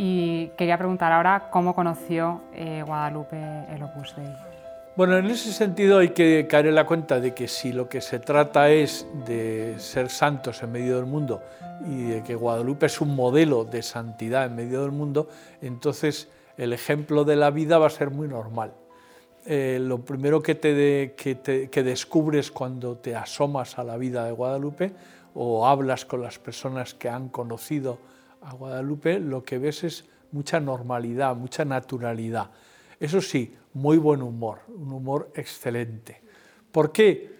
Y quería preguntar ahora cómo conoció eh, Guadalupe el Opus Dei. Bueno, en ese sentido hay que caer en la cuenta de que si lo que se trata es de ser santos en medio del mundo y de que Guadalupe es un modelo de santidad en medio del mundo, entonces el ejemplo de la vida va a ser muy normal. Eh, lo primero que, te, que, descubres cuando te asomas a la vida de Guadalupe o hablas con las personas que han conocido a Guadalupe, lo que ves es mucha normalidad, mucha naturalidad. Eso sí, muy buen humor, un humor excelente. ¿Por qué?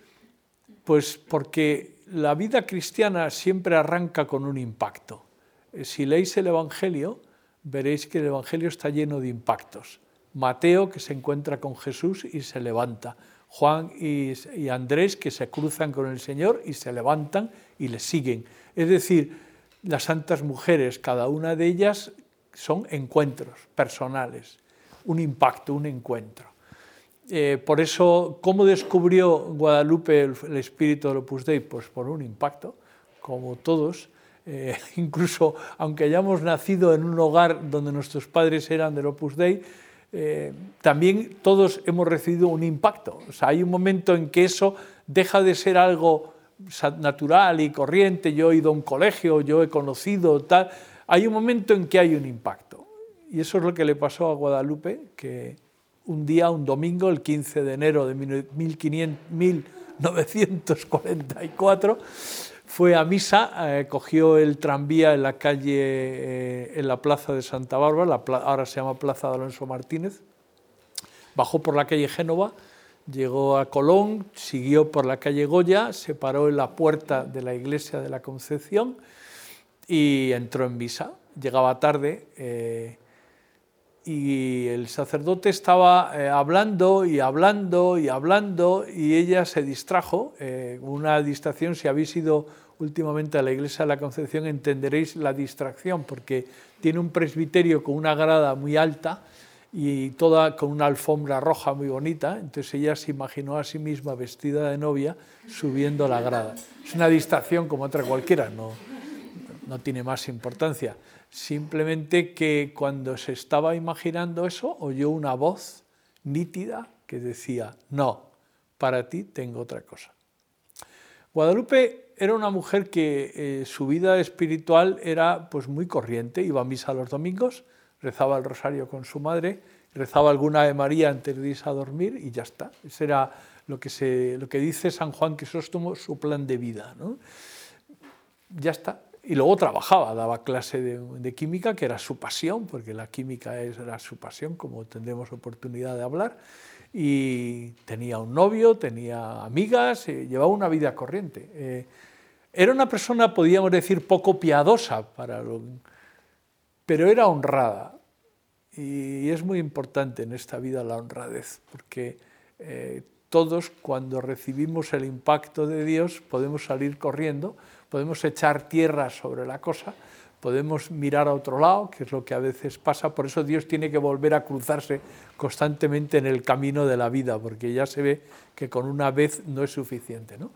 Pues porque la vida cristiana siempre arranca con un impacto. Eh, si leéis el Evangelio, veréis que el Evangelio está lleno de impactos. Mateo, que se encuentra con Jesús y se levanta. Juan y, Andrés, que se cruzan con el Señor y se levantan y le siguen. Es decir, las santas mujeres, cada una de ellas son encuentros personales, un impacto, un encuentro. Eh, por eso, ¿cómo descubrió Guadalupe el, espíritu del Opus Dei? Pues por un impacto, como todos. Eh, incluso aunque hayamos nacido en un hogar donde nuestros padres eran del Opus Dei, eh, también todos hemos recibido un impacto. O hay un momento en que eso deja de ser algo natural y corriente, yo he ido a un colegio, yo he conocido tal, hay un momento en que hay un impacto. Y eso es lo que le pasó a Guadalupe, que un día, un domingo, el 15 de enero de 1944, fue a misa, eh, cogió el tranvía en la calle, eh, en la plaza de Santa Bárbara, ahora se llama Plaza de Alonso Martínez, bajó por la calle Génova, llegó a Colón, siguió por la calle Goya, se paró en la puerta de la iglesia de la Concepción y entró en misa. Llegaba tarde eh, y el sacerdote estaba hablando y hablando y hablando y ella se distrajo. una distracción, si habéis ido últimamente a la iglesia de la Concepción, entenderéis la distracción, porque tiene un presbiterio con una grada muy alta y toda con una alfombra roja muy bonita, entonces ella se imaginó a sí misma vestida de novia subiendo la grada. Es una distracción como otra cualquiera, no, no tiene más importancia. Simplemente que cuando se estaba imaginando eso, oyó una voz nítida que decía, no, para ti tengo otra cosa. Guadalupe era una mujer que eh, su vida espiritual era pues muy corriente, iba a misa los domingos, rezaba el rosario con su madre, rezaba alguna de María antes de irse a dormir y ya está. Ese era lo que, lo dice San Juan Crisóstomo, su plan de vida. ¿no? Ya está. Y luego trabajaba, daba clase de, química, que era su pasión, porque la química era su pasión, como tendremos oportunidad de hablar y tenía un novio, tenía amigas, eh, llevaba una vida corriente. Eh, era una persona, podríamos decir, poco piadosa, para pero era honrada. Y es muy importante en esta vida la honradez, porque eh, todos cuando recibimos el impacto de Dios podemos salir corriendo, podemos echar tierra sobre la cosa, podemos mirar a otro lado, que es lo que a veces pasa, por eso Dios tiene que volver a cruzarse constantemente en el camino de la vida, porque ya se ve que con una vez no es suficiente. ¿no?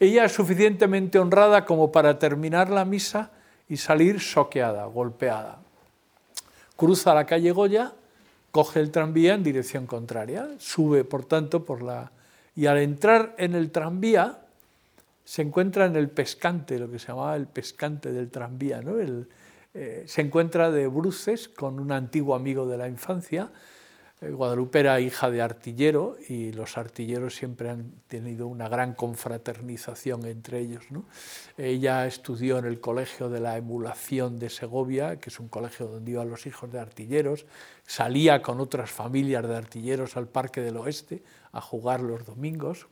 Ella es suficientemente honrada como para terminar la misa y salir soqueada, golpeada. Cruza la calle Goya, coge el tranvía en dirección contraria, sube por tanto por la... y al entrar en el tranvía, se encuentra en el pescante, lo que se llamaba el pescante del tranvía. ¿no? Eh, se encuentra de bruces con un antiguo amigo de la infancia. Guadalupe era hija de artillero y los artilleros siempre han tenido una gran confraternización entre ellos. Ella estudió en el Colegio de la Emulación de Segovia, que es un colegio donde iban los hijos de artilleros. Salía con otras familias de artilleros al Parque del Oeste a jugar los domingos.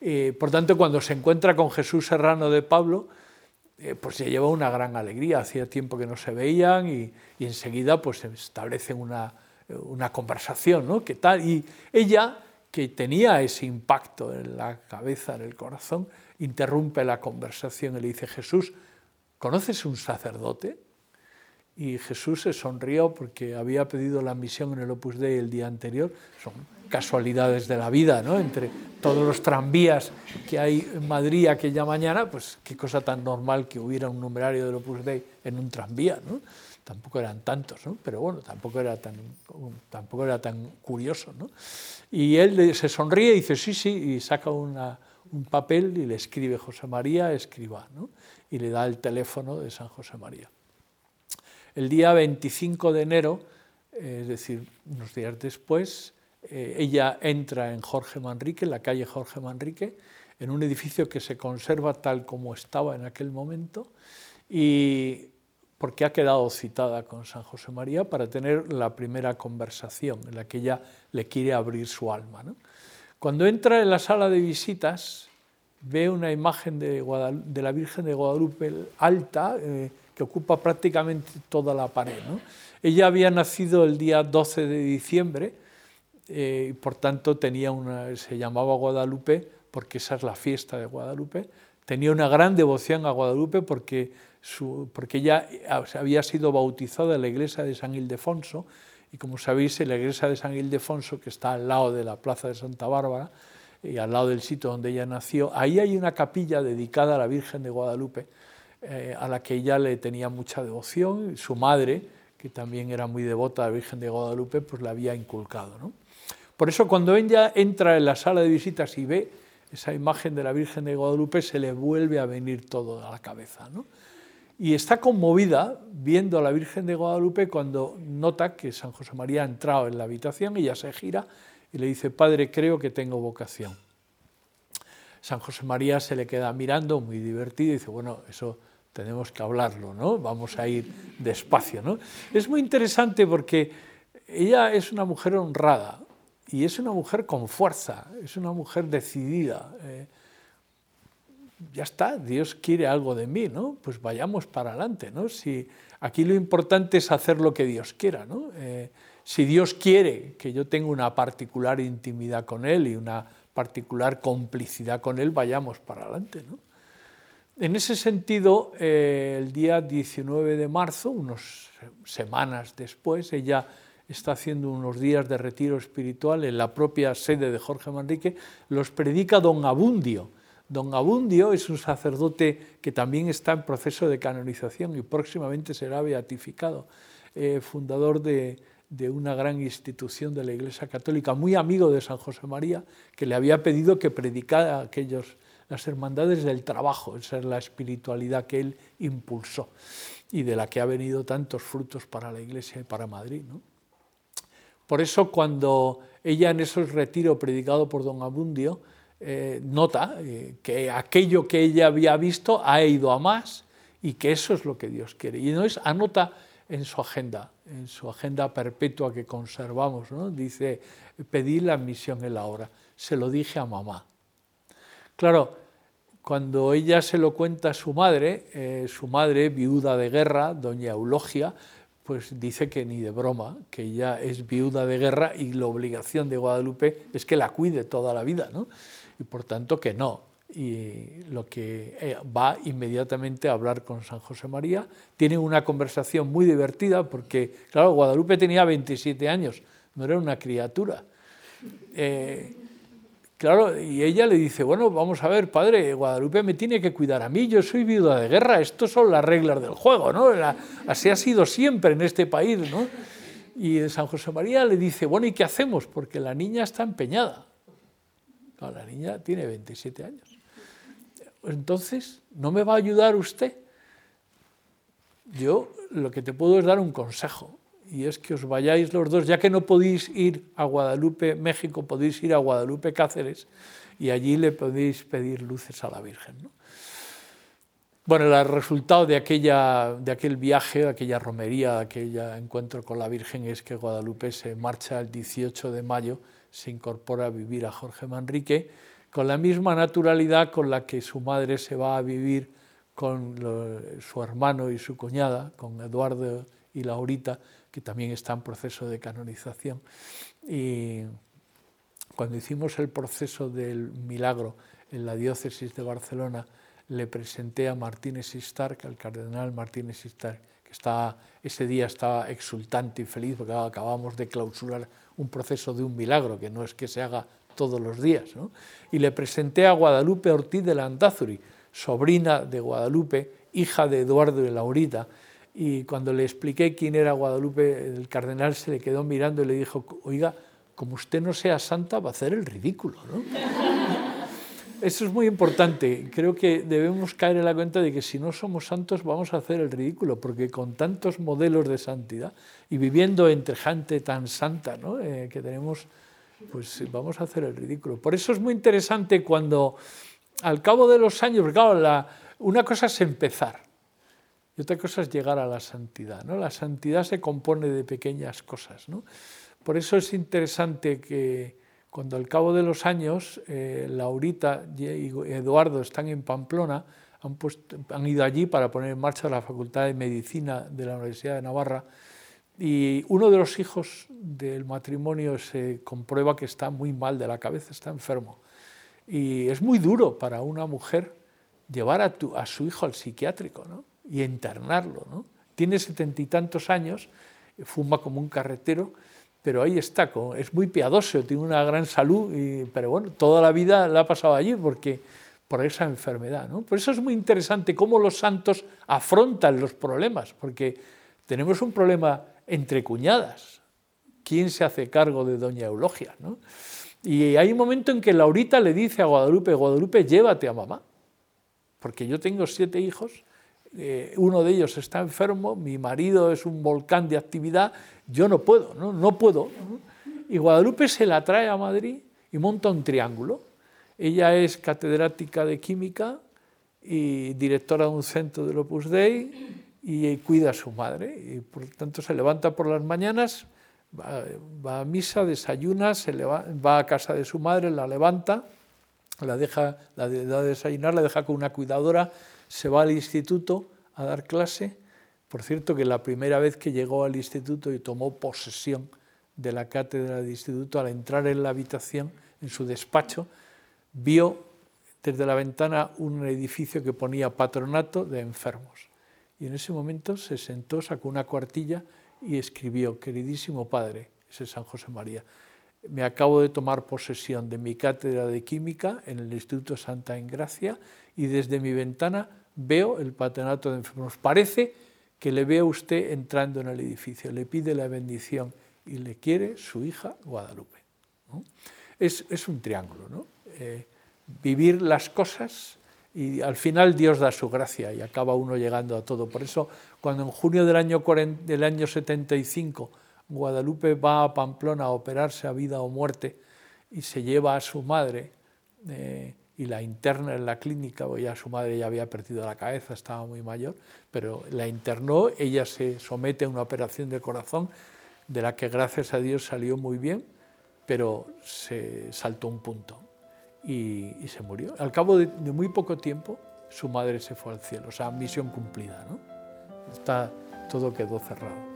Eh, por tanto, cuando se encuentra con Jesús Serrano de Pablo, eh, pues se lleva una gran alegría. Hacía tiempo que no se veían y, enseguida pues establecen una, conversación, ¿no? ¿Qué tal? Y ella, que tenía ese impacto en la cabeza, en el corazón, interrumpe la conversación y le dice, Jesús, ¿conoces un sacerdote? Y Jesús se sonrió porque había pedido la misión en el Opus Dei el día anterior. Son casualidades de la vida, ¿no? Entre todos los tranvías que hay en Madrid aquella mañana, pues qué cosa tan normal que hubiera un numerario del Opus Dei en un tranvía, ¿no? Tampoco eran tantos, ¿no? Pero bueno, tampoco era tan, tampoco era tan curioso, ¿no? Y él se sonríe y dice, sí, sí, y saca un papel y le escribe José María, escriba, ¿no? Y le da el teléfono de San José María. El día 25 de enero, eh, es decir, unos días después, eh, ella entra en Jorge Manrique, en la calle Jorge Manrique, en un edificio que se conserva tal como estaba en aquel momento, y porque ha quedado citada con San José María para tener la primera conversación en la que ella le quiere abrir su alma. Cuando entra en la sala de visitas, ve una imagen de, la Virgen de Guadalupe alta, eh, que ocupa prácticamente toda la pared. Ella había nacido el día 12 de diciembre eh, y por tanto tenía una, se llamaba Guadalupe porque esa es la fiesta de Guadalupe. Tenía una gran devoción a Guadalupe porque, su, porque ella había sido bautizada en la iglesia de San Ildefonso y como sabéis, en la iglesia de San Ildefonso, que está al lado de la plaza de Santa Bárbara y al lado del sitio donde ella nació, ahí hay una capilla dedicada a la Virgen de Guadalupe eh, a la que ella le tenía mucha devoción, su madre, que también era muy devota a la Virgen de Guadalupe, pues la había inculcado. ¿no? Por eso cuando ella entra en la sala de visitas y ve esa imagen de la Virgen de Guadalupe, se le vuelve a venir todo a la cabeza. ¿no? Y está conmovida viendo a la Virgen de Guadalupe cuando nota que San José María ha entrado en la habitación, ella se gira y le dice, Padre, creo que tengo vocación. San José María se le queda mirando, muy divertido, y dice, bueno, eso tenemos que hablarlo, ¿no? Vamos a ir despacio, ¿no? Es muy interesante porque ella es una mujer honrada y es una mujer con fuerza, es una mujer decidida. Eh, ya está, Dios quiere algo de mí, ¿no? Pues vayamos para adelante, ¿no? Si aquí lo importante es hacer lo que Dios quiera, ¿no? Eh, si Dios quiere que yo tenga una particular intimidad con Él y una particular complicidad con Él, vayamos para adelante, ¿no? En ese sentido, eh, el día 19 de marzo, unas semanas después, ella está haciendo unos días de retiro espiritual en la propia sede de Jorge Manrique, los predica don Abundio. Don Abundio es un sacerdote que también está en proceso de canonización y próximamente será beatificado, eh, fundador de, de una gran institución de la Iglesia Católica, muy amigo de San José María, que le había pedido que predicara aquellos las hermandades del trabajo, esa es la espiritualidad que él impulsó y de la que ha venido tantos frutos para la Iglesia y para Madrid. Por eso cuando ella en esos retiros predicado por don Abundio, eh, nota eh, que aquello que ella había visto ha ido a más y que eso es lo que Dios quiere. Y no anota en su agenda, en su agenda perpetua que conservamos, ¿no? dice, pedí la misión en la hora, se lo dije a mamá. Claro, cuando ella se lo cuenta a su madre, eh, su madre, viuda de guerra, doña Eulogia, pues dice que ni de broma, que ella es viuda de guerra y la obligación de Guadalupe es que la cuide toda la vida, ¿no? Y por tanto que no. Y lo que eh, va inmediatamente a hablar con San José María, tiene una conversación muy divertida porque, claro, Guadalupe tenía 27 años, no era una criatura. Eh, Claro, y ella le dice, bueno, vamos a ver, padre, Guadalupe me tiene que cuidar a mí, yo soy viuda de guerra, estas son las reglas del juego, ¿no? así ha sido siempre en este país, ¿no? Y San José María le dice, bueno, ¿y qué hacemos? Porque la niña está empeñada. la niña tiene 27 años. Entonces, ¿no me va a ayudar usted? Yo lo que te puedo es dar un consejo y es que os vayáis los dos, ya que no podéis ir a Guadalupe, México, podéis ir a Guadalupe, Cáceres, y allí le podéis pedir luces a la Virgen. Bueno, el resultado de, aquella, de aquel viaje, de aquella romería, de aquel encuentro con la Virgen es que Guadalupe se marcha el 18 de mayo, se incorpora a vivir a Jorge Manrique, con la misma naturalidad con la que su madre se va a vivir con su hermano y su cuñada, con Eduardo y Laurita, que también está en proceso de canonización. Y cuando hicimos el proceso del milagro en la diócesis de Barcelona, le presenté a Martínez Istar, al cardenal Martínez Istar, que está, ese día estaba exultante y feliz porque acabamos de clausurar un proceso de un milagro, que no es que se haga todos los días. Y le presenté a Guadalupe Ortiz de Landázuri, sobrina de Guadalupe, hija de Eduardo de Laurita, y cuando le expliqué quién era Guadalupe, el cardenal se le quedó mirando y le dijo, oiga, como usted no sea santa, va a hacer el ridículo. Eso es muy importante. Creo que debemos caer en la cuenta de que si no somos santos vamos a hacer el ridículo, porque con tantos modelos de santidad y viviendo entre gente tan santa. Eh, que tenemos, pues vamos a hacer el ridículo. Por eso es muy interesante cuando al cabo de los años, porque una cosa es empezar y otra cosa es llegar a la santidad. ¿no? La santidad se compone de pequeñas cosas. ¿no? Por eso es interesante que cuando al cabo de los años eh, Laurita y Eduardo están en Pamplona, han, ido allí para poner en marcha la Facultad de Medicina de la Universidad de Navarra y uno de los hijos del matrimonio se comprueba que está muy mal de la cabeza, está enfermo. Y es muy duro para una mujer llevar a, a su hijo al psiquiátrico ¿no? Y internarlo. ¿no? Tiene setenta y tantos años, fuma como un carretero, pero ahí está, es muy piadoso, tiene una gran salud, pero bueno, toda la vida la ha pasado allí porque, por esa enfermedad. ¿no? Por eso es muy interesante cómo los santos afrontan los problemas, porque tenemos un problema entre cuñadas. ¿Quién se hace cargo de doña Eulogia? ¿no? Y hay un momento en que Laurita le dice a Guadalupe, Guadalupe, llévate a mamá, porque yo tengo siete hijos, eh, uno de ellos está enfermo, mi marido es un volcán de actividad, yo no puedo, no, puedo. Y Guadalupe se la trae a Madrid y monta un triángulo. Ella es catedrática de química y directora de un centro del Opus Dei y cuida a su madre. Y por tanto se levanta por las mañanas, va, a misa, desayuna, se va, a casa de su madre, la levanta, la deja, la de desayunar, la deja con una cuidadora, se va al instituto a dar clase. Por cierto, que la primera vez que llegó al instituto y tomó posesión de la cátedra del instituto, al entrar en la habitación, en su despacho, vio desde la ventana un edificio que ponía patronato de enfermos. Y en ese momento se sentó, sacó una cuartilla y escribió, queridísimo padre, ese es San José María, me acabo de tomar posesión de mi cátedra de química en el Instituto Santa Engracia y desde mi ventana veo el patronato de enfermos. Parece que le ve a usted entrando en el edificio, le pide la bendición y le quiere su hija Guadalupe. Es, un triángulo, ¿no? Eh, vivir las cosas y al final Dios da su gracia y acaba uno llegando a todo. Por eso, cuando en junio del año, del año 75 Guadalupe va a Pamplona a operarse a vida o muerte y se lleva a su madre eh, y la interna en la clínica, porque ya su madre ya había perdido la cabeza, estaba muy mayor, pero la internó, ella se somete a una operación de corazón de la que gracias a Dios salió muy bien, pero se saltó un punto y, se murió. Al cabo de, muy poco tiempo, su madre se fue al cielo, o sea, misión cumplida, ¿no? Está, todo quedó cerrado.